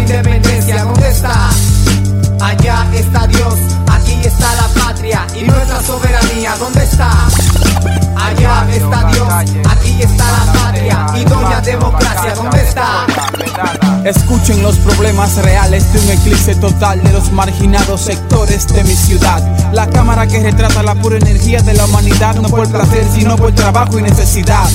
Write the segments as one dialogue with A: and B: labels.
A: independencia, ¿dónde está? Allá está Dios, aquí está la patria y nuestra soberanía, ¿dónde está? Allá está Dios, aquí está la patria y doña democracia, ¿dónde está?
B: Escuchen los problemas reales de un eclipse total de los marginados sectores de mi ciudad. La cámara que retrata la pura energía de la humanidad, no por placer, sino por trabajo y necesidad.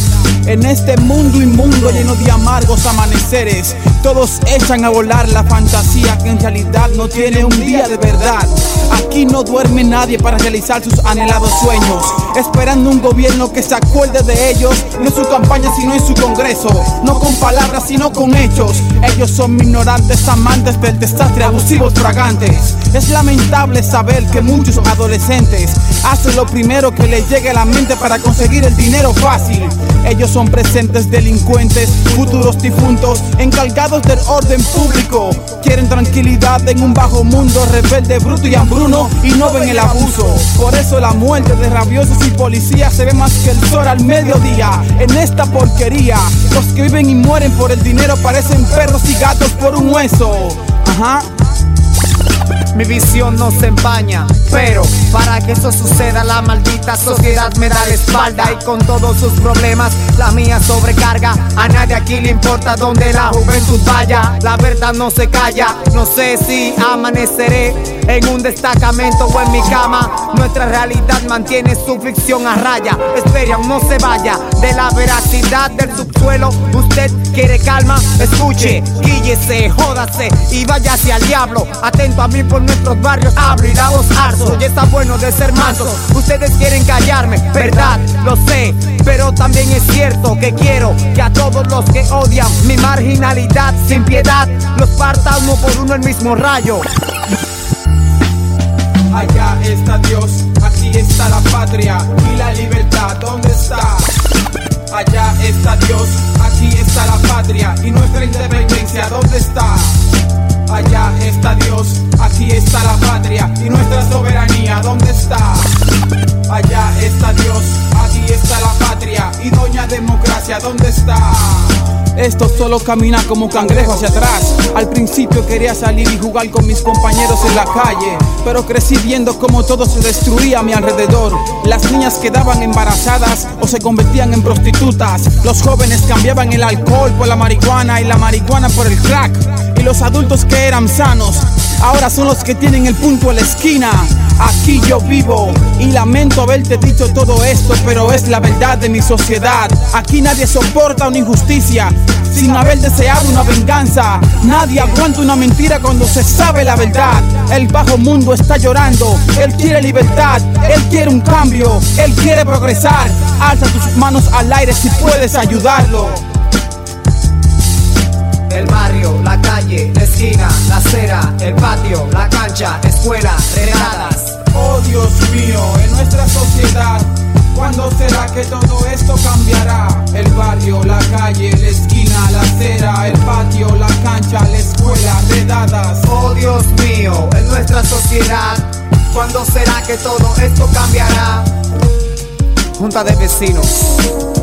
B: En este mundo inmundo lleno de amargos amaneceres, todos echan a volar la fantasía que en realidad no tiene un día de verdad. Aquí no duerme nadie para realizar sus anhelados sueños, esperando un gobierno que se acuerde de ellos, no en su campaña sino en su congreso, no con palabras sino con hechos. Ellos son ignorantes, amantes del desastre, abusivos, fragantes. Es lamentable saber que muchos adolescentes hacen lo primero que les llegue a la mente para conseguir el dinero fácil. Ellos son presentes delincuentes, futuros difuntos, encargados del orden público. Quieren tranquilidad en un bajo mundo rebelde, bruto y hambruno y no ven el abuso. Por eso la muerte de rabiosos y policías se ve más que el sol al mediodía. En esta porquería, los que viven y mueren por el dinero parecen perros y gatos por un hueso. Ajá.
A: Mi visión no se empaña, pero eso suceda la maldita sociedad me da la espalda y con todos sus problemas la mía sobrecarga. A nadie aquí le importa donde la juventud vaya, la verdad no se calla. No sé si amaneceré en un destacamento o en mi cama. Nuestra realidad mantiene su ficción a raya. Espera, no se vaya de la veracidad del subsuelo. Usted quiere calma, escuche, guíllese, jódase y váyase al diablo. Atento a mí por nuestros barrios hablo y la voz arzo. Y está bueno de ser. Ustedes quieren callarme, verdad, lo sé. Pero también es cierto que quiero que a todos los que odian mi marginalidad sin piedad los parta uno por uno el mismo rayo.
B: Allá está Dios, aquí está la patria y la libertad, ¿dónde está? Esto solo camina como cangrejo hacia atrás. Al principio quería salir y jugar con mis compañeros en la calle, pero crecí viendo cómo todo se destruía a mi alrededor. Las niñas quedaban embarazadas o se convertían en prostitutas. Los jóvenes cambiaban el alcohol por la marihuana y la marihuana por el crack. Y los adultos que eran sanos ahora son los que tienen el punto en la esquina. Aquí yo vivo y lamento haberte dicho todo esto, pero es la verdad de mi sociedad. Aquí nadie soporta una injusticia sin haber deseado una venganza. Nadie aguanta una mentira cuando se sabe la verdad. El bajo mundo está llorando, él quiere libertad, él quiere un cambio, él quiere progresar. Alza tus manos al aire si puedes ayudarlo.
A: El barrio, la calle, la esquina, la acera, el patio, la cancha, escuela, regadas.
B: Mío, en nuestra sociedad, ¿cuándo será que todo esto cambiará? El barrio, la calle, la esquina, la acera, el patio, la cancha, la escuela, redadas.
A: Oh Dios mío, en nuestra sociedad, ¿cuándo será que todo esto cambiará? Junta de vecinos.